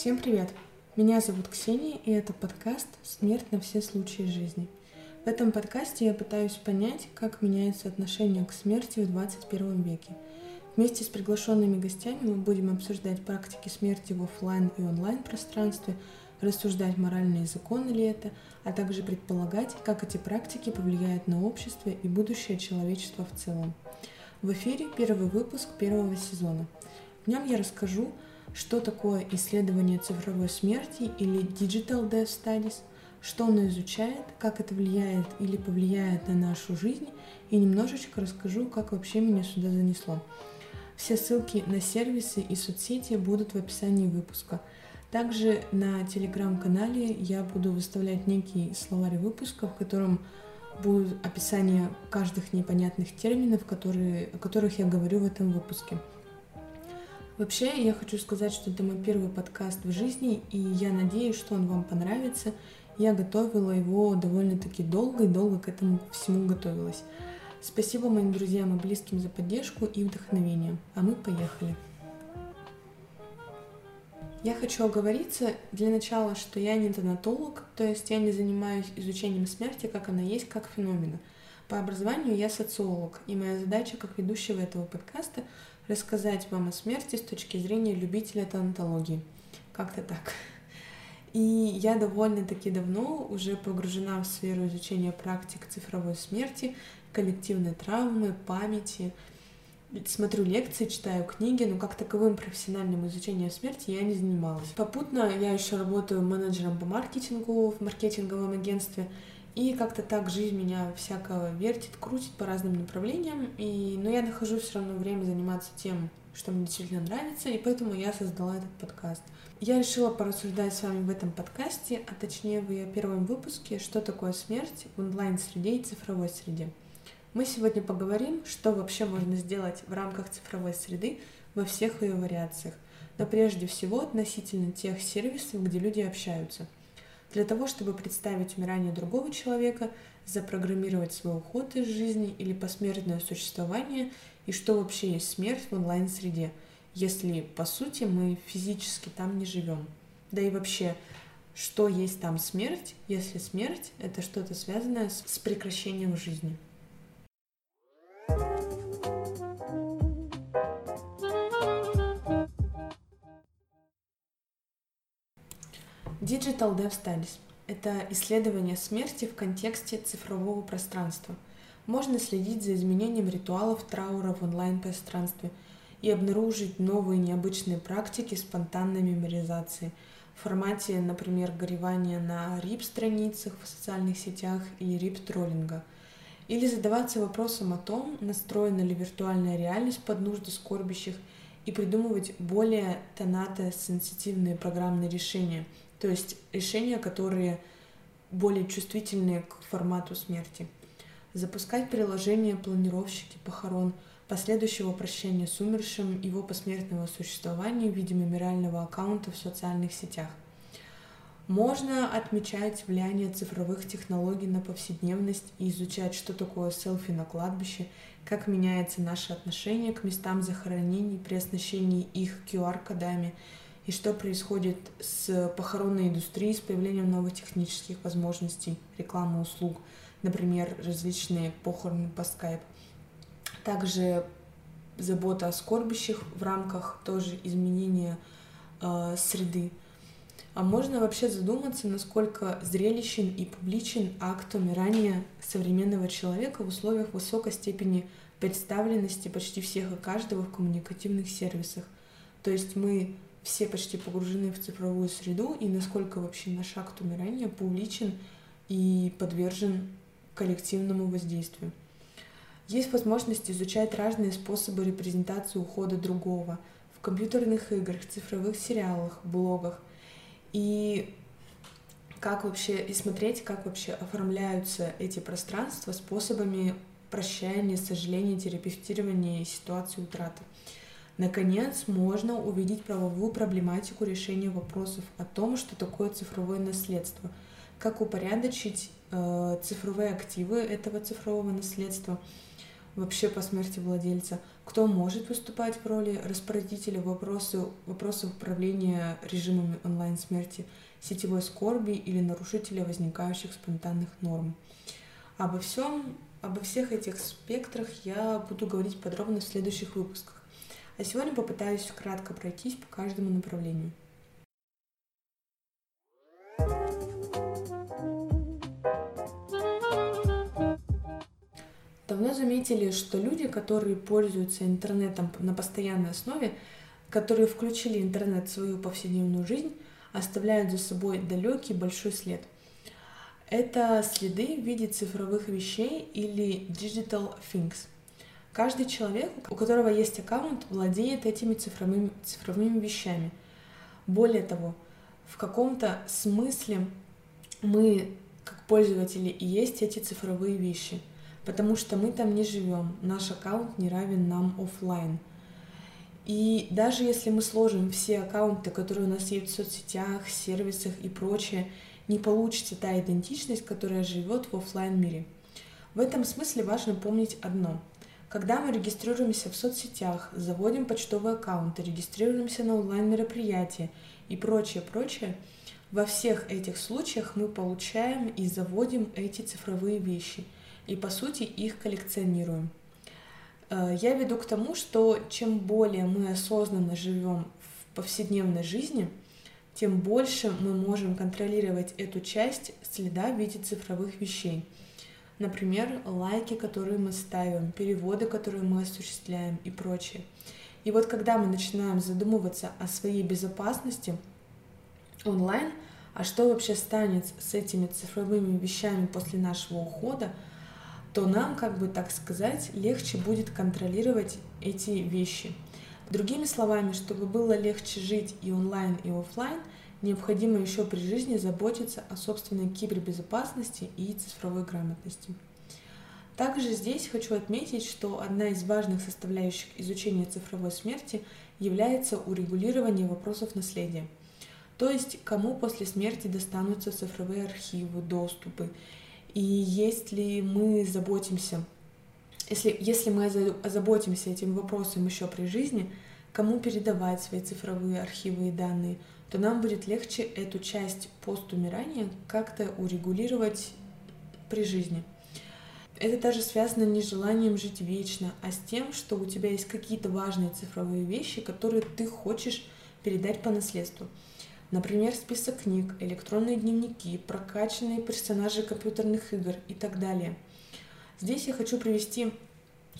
Всем привет! Меня зовут Ксения, и это подкаст «Смерть на все случаи жизни». В этом подкасте я пытаюсь понять, как меняется отношение к смерти в 21 веке. Вместе с приглашенными гостями мы будем обсуждать практики смерти в офлайн и онлайн пространстве, рассуждать, моральные законы ли это, а также предполагать, как эти практики повлияют на общество и будущее человечества в целом. В эфире первый выпуск первого сезона. В нем я расскажу, что такое исследование цифровой смерти или Digital Death Studies, что оно изучает, как это влияет или повлияет на нашу жизнь, и немножечко расскажу, как вообще меня сюда занесло. Все ссылки на сервисы и соцсети будут в описании выпуска. Также на телеграм-канале я буду выставлять некий словарь выпуска, в котором будут описания каждых непонятных терминов, которые, о которых я говорю в этом выпуске. Вообще, я хочу сказать, что это мой первый подкаст в жизни, и я надеюсь, что он вам понравится. Я готовила его довольно-таки долго и долго к этому всему готовилась. Спасибо моим друзьям и близким за поддержку и вдохновение. А мы поехали. Я хочу оговориться для начала, что я не тонатолог, то есть я не занимаюсь изучением смерти, как она есть, как феномена. По образованию я социолог, и моя задача как ведущего этого подкаста рассказать вам о смерти с точки зрения любителя танатологии. Как-то так. И я довольно-таки давно уже погружена в сферу изучения практик цифровой смерти, коллективной травмы, памяти. Смотрю лекции, читаю книги, но как таковым профессиональным изучением смерти я не занималась. Попутно я еще работаю менеджером по маркетингу в маркетинговом агентстве, и как-то так жизнь меня всякого вертит, крутит по разным направлениям. И, но я нахожу все равно время заниматься тем, что мне действительно нравится, и поэтому я создала этот подкаст. Я решила порассуждать с вами в этом подкасте, а точнее в ее первом выпуске, что такое смерть в онлайн-среде и цифровой среде. Мы сегодня поговорим, что вообще можно сделать в рамках цифровой среды во всех ее вариациях, но прежде всего относительно тех сервисов, где люди общаются – для того, чтобы представить умирание другого человека, запрограммировать свой уход из жизни или посмертное существование, и что вообще есть смерть в онлайн-среде, если, по сути, мы физически там не живем. Да и вообще, что есть там смерть, если смерть — это что-то связанное с прекращением жизни. Digital Dev Studies – это исследование смерти в контексте цифрового пространства. Можно следить за изменением ритуалов траура в онлайн-пространстве и обнаружить новые необычные практики спонтанной меморизации в формате, например, горевания на RIP-страницах в социальных сетях и RIP-троллинга. Или задаваться вопросом о том, настроена ли виртуальная реальность под нужды скорбящих и придумывать более тонато-сенситивные программные решения – то есть решения, которые более чувствительные к формату смерти. Запускать приложение планировщики похорон, последующего прощения с умершим, его посмертного существования в виде мемориального аккаунта в социальных сетях. Можно отмечать влияние цифровых технологий на повседневность и изучать, что такое селфи на кладбище, как меняется наше отношение к местам захоронений при оснащении их QR-кодами – и что происходит с похоронной индустрией, с появлением новых технических возможностей, рекламы услуг, например, различные похороны по скайп. Также забота о скорбящих в рамках тоже изменения э, среды. А можно вообще задуматься, насколько зрелищен и публичен акт умирания современного человека в условиях высокой степени представленности почти всех и каждого в коммуникативных сервисах. То есть мы все почти погружены в цифровую среду, и насколько вообще наш акт умирания публичен и подвержен коллективному воздействию. Есть возможность изучать разные способы репрезентации ухода другого в компьютерных играх, цифровых сериалах, блогах. И как вообще, и смотреть, как вообще оформляются эти пространства способами прощания, сожаления, терапевтирования ситуации утраты. Наконец, можно увидеть правовую проблематику решения вопросов о том, что такое цифровое наследство, как упорядочить э, цифровые активы этого цифрового наследства. вообще по смерти владельца, кто может выступать в роли распорядителя вопросы, вопросов управления режимами онлайн-смерти, сетевой скорби или нарушителя возникающих спонтанных норм. Обо всем, обо всех этих спектрах я буду говорить подробно в следующих выпусках. А сегодня попытаюсь кратко пройтись по каждому направлению. Давно заметили, что люди, которые пользуются интернетом на постоянной основе, которые включили интернет в свою повседневную жизнь, оставляют за собой далекий большой след. Это следы в виде цифровых вещей или digital things. Каждый человек, у которого есть аккаунт, владеет этими цифровыми, цифровыми вещами. Более того, в каком-то смысле мы, как пользователи, и есть эти цифровые вещи – потому что мы там не живем, наш аккаунт не равен нам офлайн. И даже если мы сложим все аккаунты, которые у нас есть в соцсетях, сервисах и прочее, не получится та идентичность, которая живет в офлайн мире. В этом смысле важно помнить одно. Когда мы регистрируемся в соцсетях, заводим почтовые аккаунты, регистрируемся на онлайн-мероприятия и прочее, прочее, во всех этих случаях мы получаем и заводим эти цифровые вещи – и по сути их коллекционируем. Э, я веду к тому, что чем более мы осознанно живем в повседневной жизни, тем больше мы можем контролировать эту часть следа в виде цифровых вещей. Например, лайки, которые мы ставим, переводы, которые мы осуществляем и прочее. И вот когда мы начинаем задумываться о своей безопасности онлайн, а что вообще станет с этими цифровыми вещами после нашего ухода – то нам, как бы так сказать, легче будет контролировать эти вещи. Другими словами, чтобы было легче жить и онлайн, и офлайн, необходимо еще при жизни заботиться о собственной кибербезопасности и цифровой грамотности. Также здесь хочу отметить, что одна из важных составляющих изучения цифровой смерти является урегулирование вопросов наследия. То есть, кому после смерти достанутся цифровые архивы, доступы и если мы заботимся, если, если мы озаботимся этим вопросом еще при жизни, кому передавать свои цифровые архивы и данные, то нам будет легче эту часть постумирания как-то урегулировать при жизни. Это даже связано не с желанием жить вечно, а с тем, что у тебя есть какие-то важные цифровые вещи, которые ты хочешь передать по наследству. Например, список книг, электронные дневники, прокачанные персонажи компьютерных игр и так далее. Здесь я хочу привести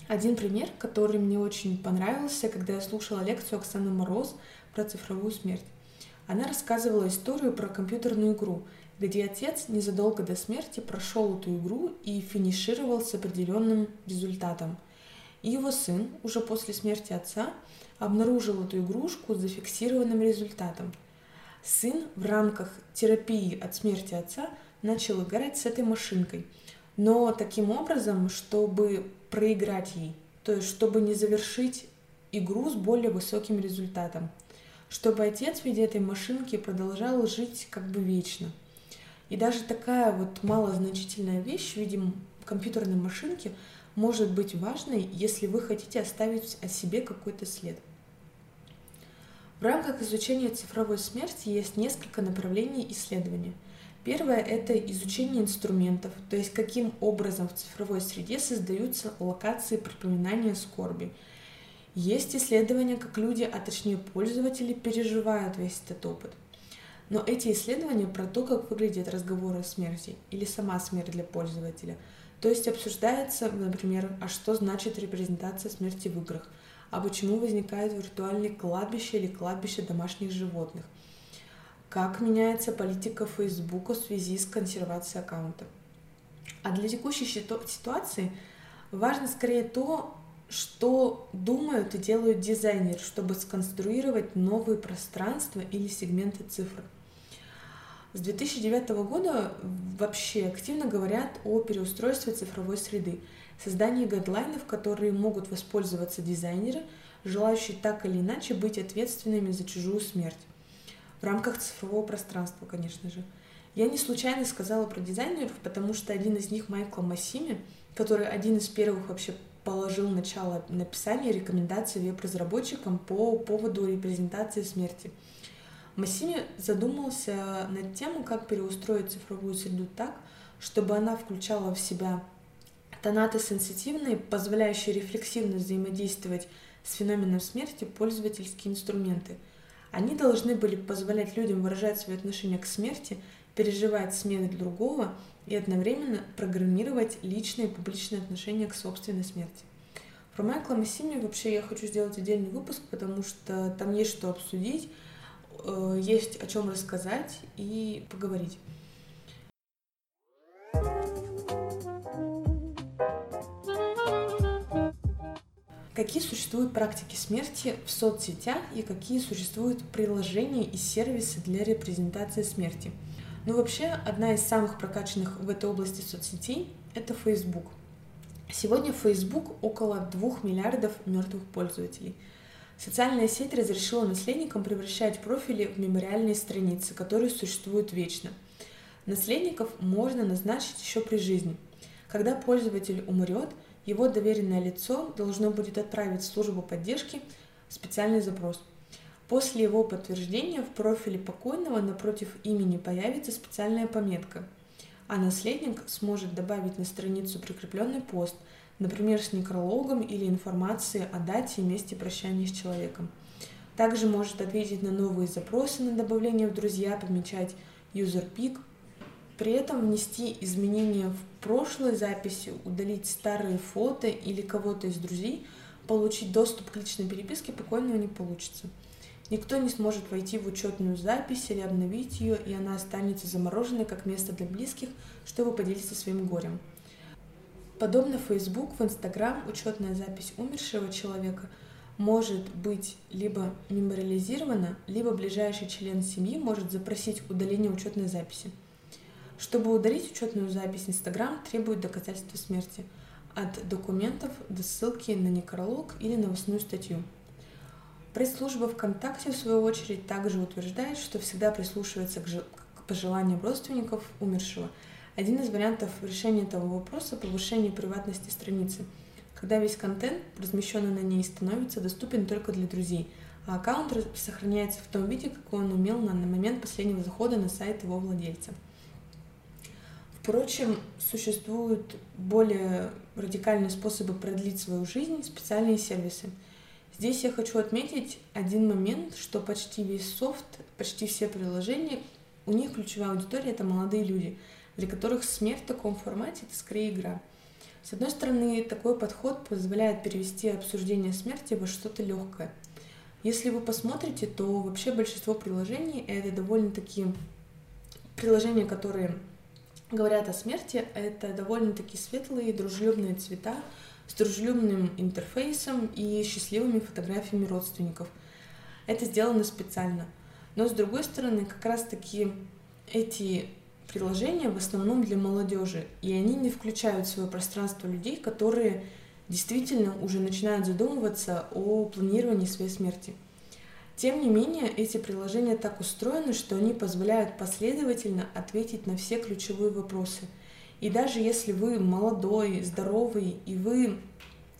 один пример, который мне очень понравился, когда я слушала лекцию Оксаны Мороз про цифровую смерть. Она рассказывала историю про компьютерную игру, где отец незадолго до смерти прошел эту игру и финишировал с определенным результатом. И его сын, уже после смерти отца, обнаружил эту игрушку с зафиксированным результатом – Сын в рамках терапии от смерти отца начал играть с этой машинкой, но таким образом, чтобы проиграть ей, то есть чтобы не завершить игру с более высоким результатом, чтобы отец в виде этой машинки продолжал жить как бы вечно. И даже такая вот малозначительная вещь в виде компьютерной машинки может быть важной, если вы хотите оставить о себе какой-то след. В рамках изучения цифровой смерти есть несколько направлений исследования. Первое – это изучение инструментов, то есть каким образом в цифровой среде создаются локации припоминания скорби. Есть исследования, как люди, а точнее пользователи, переживают весь этот опыт. Но эти исследования про то, как выглядит разговор о смерти или сама смерть для пользователя. То есть обсуждается, например, а что значит репрезентация смерти в играх – а почему возникают виртуальные кладбища или кладбища домашних животных, как меняется политика Фейсбука в связи с консервацией аккаунта. А для текущей ситуации важно скорее то, что думают и делают дизайнеры, чтобы сконструировать новые пространства или сегменты цифр. С 2009 года вообще активно говорят о переустройстве цифровой среды – создание гайдлайнов, которые могут воспользоваться дизайнеры, желающие так или иначе быть ответственными за чужую смерть. В рамках цифрового пространства, конечно же. Я не случайно сказала про дизайнеров, потому что один из них, Майкл Массими, который один из первых вообще положил начало написанию рекомендаций веб-разработчикам по поводу репрезентации смерти. Массими задумался над тем, как переустроить цифровую среду так, чтобы она включала в себя тонаты сенситивные, позволяющие рефлексивно взаимодействовать с феноменом смерти пользовательские инструменты. Они должны были позволять людям выражать свое отношение к смерти, переживать смерть другого и одновременно программировать личные и публичные отношения к собственной смерти. Про Майкла Массими вообще я хочу сделать отдельный выпуск, потому что там есть что обсудить, э, есть о чем рассказать и поговорить. Какие существуют практики смерти в соцсетях и какие существуют приложения и сервисы для репрезентации смерти? Ну, вообще, одна из самых прокачанных в этой области соцсетей — это Facebook. Сегодня Facebook около 2 миллиардов мертвых пользователей. Социальная сеть разрешила наследникам превращать профили в мемориальные страницы, которые существуют вечно. Наследников можно назначить еще при жизни. Когда пользователь умрет — его доверенное лицо должно будет отправить в службу поддержки специальный запрос. После его подтверждения в профиле покойного напротив имени появится специальная пометка, а наследник сможет добавить на страницу прикрепленный пост, например, с некрологом или информацией о дате и месте прощания с человеком. Также может ответить на новые запросы на добавление в друзья, помечать pick, при этом внести изменения в прошлой записи, удалить старые фото или кого-то из друзей, получить доступ к личной переписке покойного не получится. Никто не сможет войти в учетную запись или обновить ее, и она останется замороженной как место для близких, чтобы поделиться своим горем. Подобно Facebook, в Instagram учетная запись умершего человека может быть либо мемориализирована, либо ближайший член семьи может запросить удаление учетной записи. Чтобы удалить учетную запись, Инстаграм требует доказательства смерти от документов до ссылки на некролог или новостную статью. Пресс-служба ВКонтакте, в свою очередь, также утверждает, что всегда прислушивается к, ж... к пожеланиям родственников умершего. Один из вариантов решения этого вопроса – повышение приватности страницы, когда весь контент, размещенный на ней, становится доступен только для друзей, а аккаунт сохраняется в том виде, какой он имел на момент последнего захода на сайт его владельца – Впрочем, существуют более радикальные способы продлить свою жизнь, специальные сервисы. Здесь я хочу отметить один момент, что почти весь софт, почти все приложения, у них ключевая аудитория — это молодые люди, для которых смерть в таком формате — это скорее игра. С одной стороны, такой подход позволяет перевести обсуждение смерти во что-то легкое. Если вы посмотрите, то вообще большинство приложений — это довольно-таки приложения, которые говорят о смерти, это довольно-таки светлые, дружелюбные цвета с дружелюбным интерфейсом и счастливыми фотографиями родственников. Это сделано специально. Но с другой стороны, как раз-таки эти приложения в основном для молодежи, и они не включают в свое пространство людей, которые действительно уже начинают задумываться о планировании своей смерти. Тем не менее, эти приложения так устроены, что они позволяют последовательно ответить на все ключевые вопросы. И даже если вы молодой, здоровый, и вы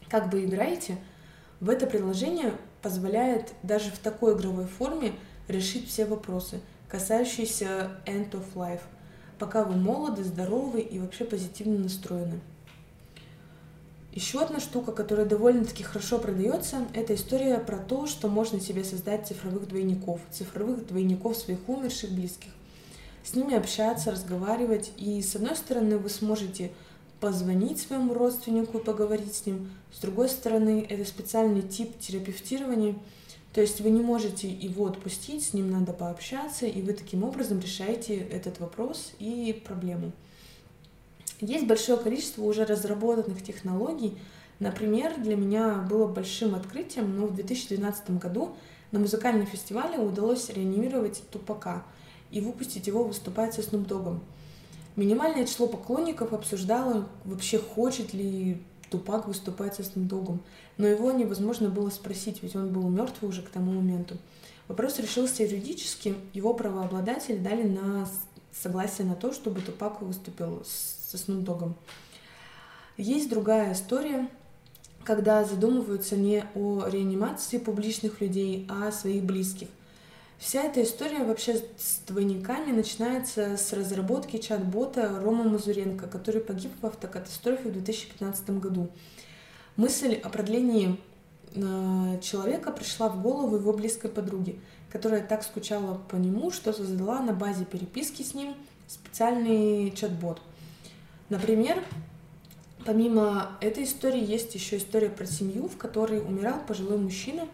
как бы играете, в это приложение позволяет даже в такой игровой форме решить все вопросы, касающиеся end of life, пока вы молоды, здоровы и вообще позитивно настроены. Еще одна штука, которая довольно-таки хорошо продается, это история про то, что можно себе создать цифровых двойников, цифровых двойников своих умерших близких. С ними общаться, разговаривать, и с одной стороны вы сможете позвонить своему родственнику и поговорить с ним, с другой стороны это специальный тип терапевтирования, то есть вы не можете его отпустить, с ним надо пообщаться, и вы таким образом решаете этот вопрос и проблему. Есть большое количество уже разработанных технологий. Например, для меня было большим открытием, но в 2012 году на музыкальном фестивале удалось реанимировать Тупака и выпустить его выступать со Snoop Dogg. Минимальное число поклонников обсуждало вообще, хочет ли Тупак выступать со Snoop Dogg. Но его невозможно было спросить, ведь он был мертвый уже к тому моменту. Вопрос решился юридически, его правообладатели дали на согласие на то, чтобы Тупак выступил со Snoop Есть другая история, когда задумываются не о реанимации публичных людей, а о своих близких. Вся эта история вообще с двойниками начинается с разработки чат-бота Рома Мазуренко, который погиб в автокатастрофе в 2015 году. Мысль о продлении э, человека пришла в голову его близкой подруге, которая так скучала по нему, что создала на базе переписки с ним специальный чат-бот. Например, помимо этой истории есть еще история про семью, в которой умирал пожилой мужчина,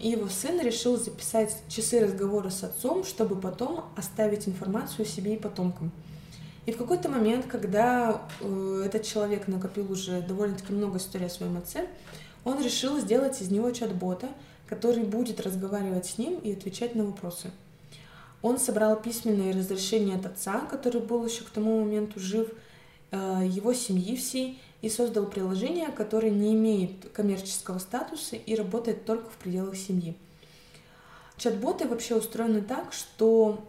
и его сын решил записать часы разговора с отцом, чтобы потом оставить информацию себе и потомкам. И в какой-то момент, когда э, этот человек накопил уже довольно-таки много историй о своем отце, он решил сделать из него чат-бота, который будет разговаривать с ним и отвечать на вопросы. Он собрал письменные разрешения от отца, который был еще к тому моменту жив, э, его семьи всей, и создал приложение, которое не имеет коммерческого статуса и работает только в пределах семьи. Чат-боты вообще устроены так, что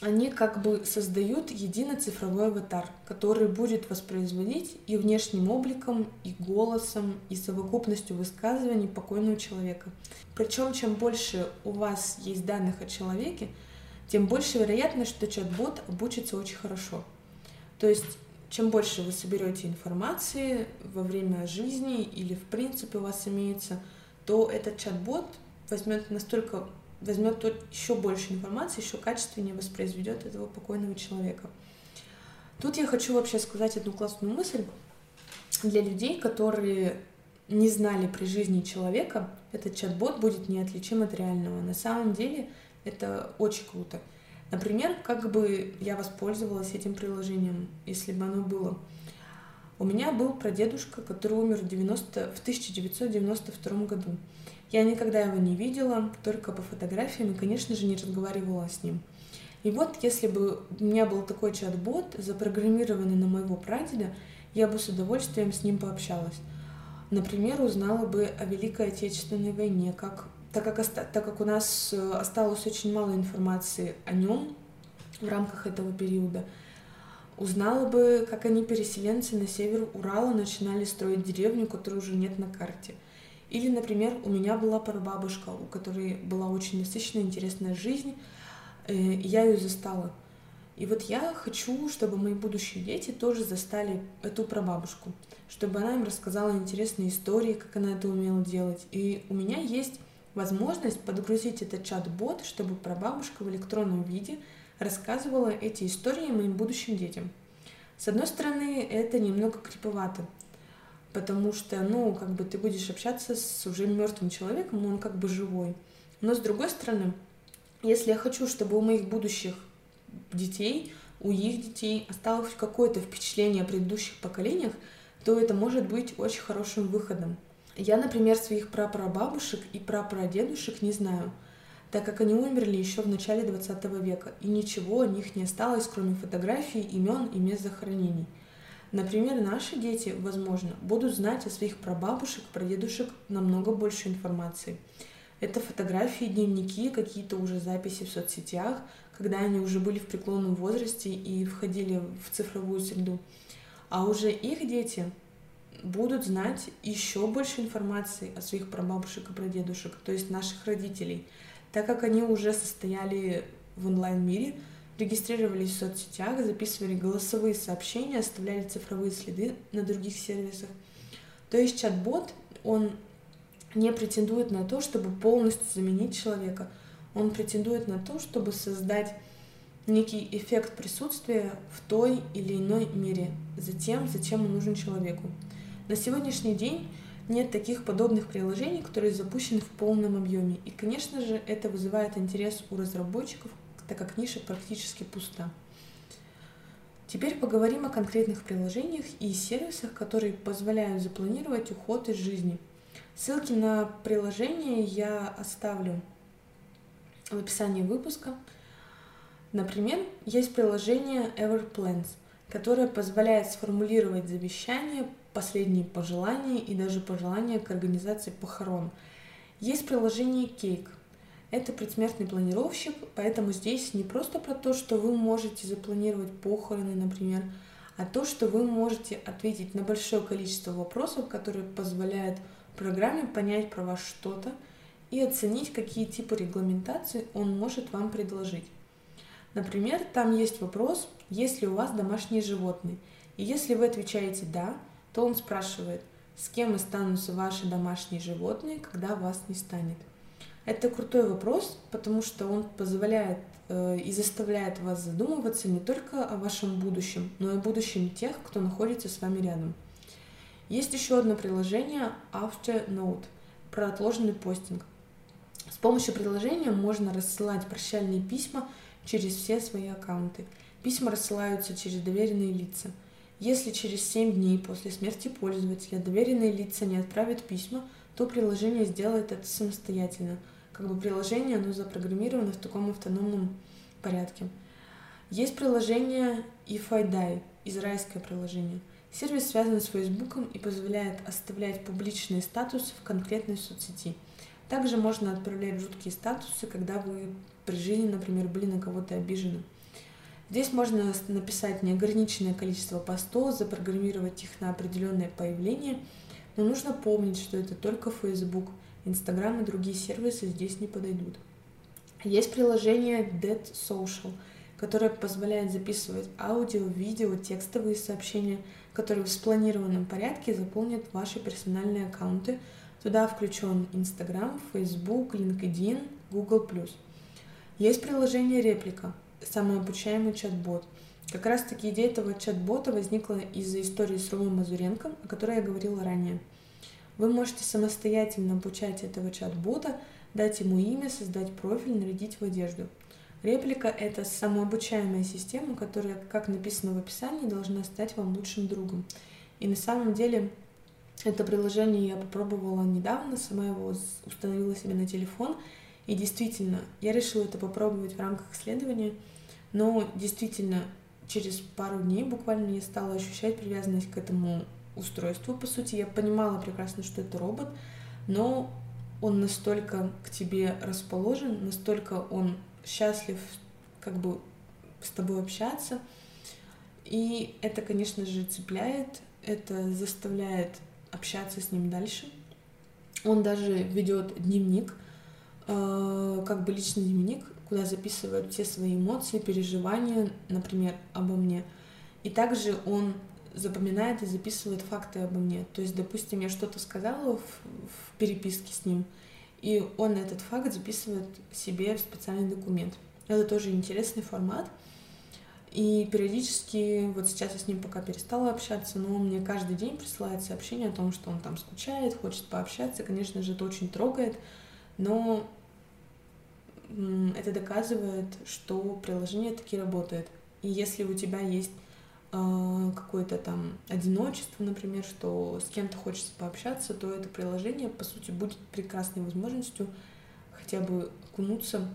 они как бы создают единый цифровой аватар, который будет воспроизводить и внешним обликом, и голосом, и совокупностью высказываний покойного человека. Причем, чем больше у вас есть данных о человеке, тем больше вероятность, что чат-бот обучится очень хорошо. То есть чем больше вы соберете информации во время жизни или в принципе у вас имеется, то этот чат-бот возьмет настолько возьмет еще больше информации, еще качественнее воспроизведет этого покойного человека. Тут я хочу вообще сказать одну классную мысль для людей, которые не знали при жизни человека, этот чат-бот будет неотличим от реального. На самом деле это очень круто. Например, как бы я воспользовалась этим приложением, если бы оно было. У меня был прадедушка, который умер в, 90, в 1992 году. Я никогда его не видела, только по фотографиям, и, конечно же, не разговаривала с ним. И вот, если бы у меня был такой чат-бот, запрограммированный на моего прадеда, я бы с удовольствием с ним пообщалась. Например, узнала бы о Великой Отечественной войне, как так как, так как у нас э, осталось очень мало информации о нем в рамках этого периода, узнала бы, как они, переселенцы на север Урала, начинали строить деревню, которой уже нет на карте. Или, например, у меня была прабабушка, у которой была очень насыщенная, интересная жизнь, э, и я ее застала. И вот я хочу, чтобы мои будущие дети тоже застали эту прабабушку, чтобы она им рассказала интересные истории, как она это умела делать. И у меня есть возможность подгрузить этот чат-бот, чтобы прабабушка в электронном виде рассказывала эти истории моим будущим детям. С одной стороны, это немного криповато, потому что, ну, как бы ты будешь общаться с уже мертвым человеком, он как бы живой. Но с другой стороны, если я хочу, чтобы у моих будущих детей, у их детей осталось какое-то впечатление о предыдущих поколениях, то это может быть очень хорошим выходом. Я, например, своих прапрабабушек и прапрадедушек не знаю, так как они умерли еще в начале 20 века, и ничего о них не осталось, кроме фотографий, имен и мест захоронений. Например, наши дети, возможно, будут знать о своих прабабушек, прадедушек намного больше информации. Это фотографии, дневники, какие-то уже записи в соцсетях, когда они уже были в преклонном возрасте и входили в цифровую среду. А уже их дети будут знать еще больше информации о своих прабабушек и прадедушек, то есть наших родителей, так как они уже состояли в онлайн-мире, регистрировались в соцсетях, записывали голосовые сообщения, оставляли цифровые следы на других сервисах. То есть чат-бот, он не претендует на то, чтобы полностью заменить человека. Он претендует на то, чтобы создать некий эффект присутствия в той или иной мере, за тем, зачем он нужен человеку. На сегодняшний день нет таких подобных приложений, которые запущены в полном объеме. И, конечно же, это вызывает интерес у разработчиков, так как ниша практически пуста. Теперь поговорим о конкретных приложениях и сервисах, которые позволяют запланировать уход из жизни. Ссылки на приложения я оставлю в описании выпуска. Например, есть приложение EverPlans, которое позволяет сформулировать завещание последние пожелания и даже пожелания к организации похорон. Есть приложение Cake. Это предсмертный планировщик, поэтому здесь не просто про то, что вы можете запланировать похороны, например, а то, что вы можете ответить на большое количество вопросов, которые позволяют программе понять про вас что-то и оценить, какие типы регламентации он может вам предложить. Например, там есть вопрос, есть ли у вас домашние животные. И если вы отвечаете «да», то он спрашивает, с кем останутся ваши домашние животные, когда вас не станет. Это крутой вопрос, потому что он позволяет э, и заставляет вас задумываться не только о вашем будущем, но и о будущем тех, кто находится с вами рядом. Есть еще одно приложение Afternote про отложенный постинг. С помощью приложения можно рассылать прощальные письма через все свои аккаунты. Письма рассылаются через доверенные лица. Если через 7 дней после смерти пользователя доверенные лица не отправят письма, то приложение сделает это самостоятельно. Как бы приложение, оно запрограммировано в таком автономном порядке. Есть приложение If I Die, израильское приложение. Сервис связан с Facebook и позволяет оставлять публичные статусы в конкретной соцсети. Также можно отправлять жуткие статусы, когда вы при жизни, например, были на кого-то обижены. Здесь можно написать неограниченное количество постов, запрограммировать их на определенное появление, но нужно помнить, что это только Facebook, Instagram и другие сервисы здесь не подойдут. Есть приложение Dead Social, которое позволяет записывать аудио, видео, текстовые сообщения, которые в спланированном порядке заполнят ваши персональные аккаунты. Туда включен Instagram, Facebook, LinkedIn, Google+. Есть приложение Реплика, самообучаемый чат-бот. Как раз таки идея этого чат-бота возникла из-за истории с Ромой Мазуренко, о которой я говорила ранее. Вы можете самостоятельно обучать этого чат-бота, дать ему имя, создать профиль, нарядить в одежду. Реплика — это самообучаемая система, которая, как написано в описании, должна стать вам лучшим другом. И на самом деле это приложение я попробовала недавно, сама его установила себе на телефон — и действительно, я решила это попробовать в рамках исследования, но действительно через пару дней буквально я стала ощущать привязанность к этому устройству. По сути, я понимала прекрасно, что это робот, но он настолько к тебе расположен, настолько он счастлив как бы с тобой общаться. И это, конечно же, цепляет, это заставляет общаться с ним дальше. Он даже ведет дневник, Э, как бы личный дневник, куда записывают все свои эмоции, переживания, например, обо мне. И также он запоминает и записывает факты обо мне. То есть, допустим, я что-то сказала в, в переписке с ним, и он этот факт записывает себе в специальный документ. Это тоже интересный формат. И периодически, вот сейчас я с ним пока перестала общаться, но мне каждый день присылает сообщение о том, что он там скучает, хочет пообщаться. Конечно же, это очень трогает, но это доказывает, что приложение таки работает. И если у тебя есть э, какое-то там одиночество, например, что с кем-то хочется пообщаться, то это приложение, по сути, будет прекрасной возможностью хотя бы окунуться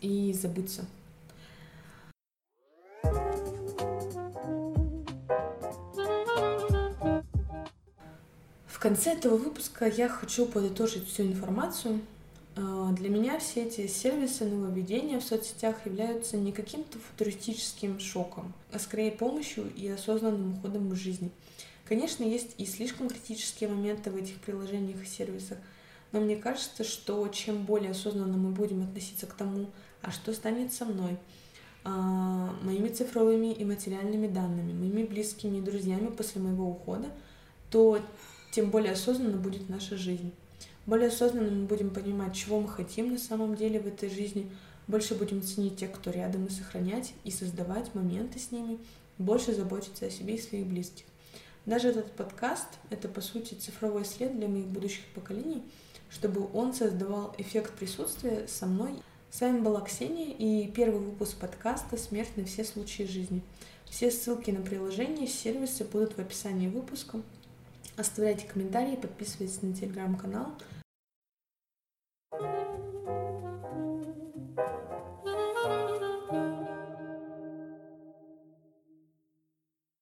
и забыться. В конце этого выпуска я хочу подытожить всю информацию. А, для меня все эти сервисы нововведения в соцсетях являются не каким-то футуристическим шоком, а скорее помощью и осознанным уходом в жизни. Конечно, есть и слишком критические моменты в этих приложениях и сервисах, но мне кажется, что чем более осознанно мы будем относиться к тому, а что станет со мной, а, моими цифровыми и материальными данными, моими близкими и друзьями после моего ухода, то тем более осознанно будет наша жизнь. Более осознанно мы будем понимать, чего мы хотим на самом деле в этой жизни, больше будем ценить тех, кто рядом, и сохранять, и создавать моменты с ними, больше заботиться о себе и своих близких. Даже этот подкаст — это, по сути, цифровой след для моих будущих поколений, чтобы он создавал эффект присутствия со мной. С вами была Ксения и первый выпуск подкаста «Смерть на все случаи жизни». Все ссылки на приложение и сервисы будут в описании выпуска. Оставляйте комментарии, подписывайтесь на телеграм-канал — you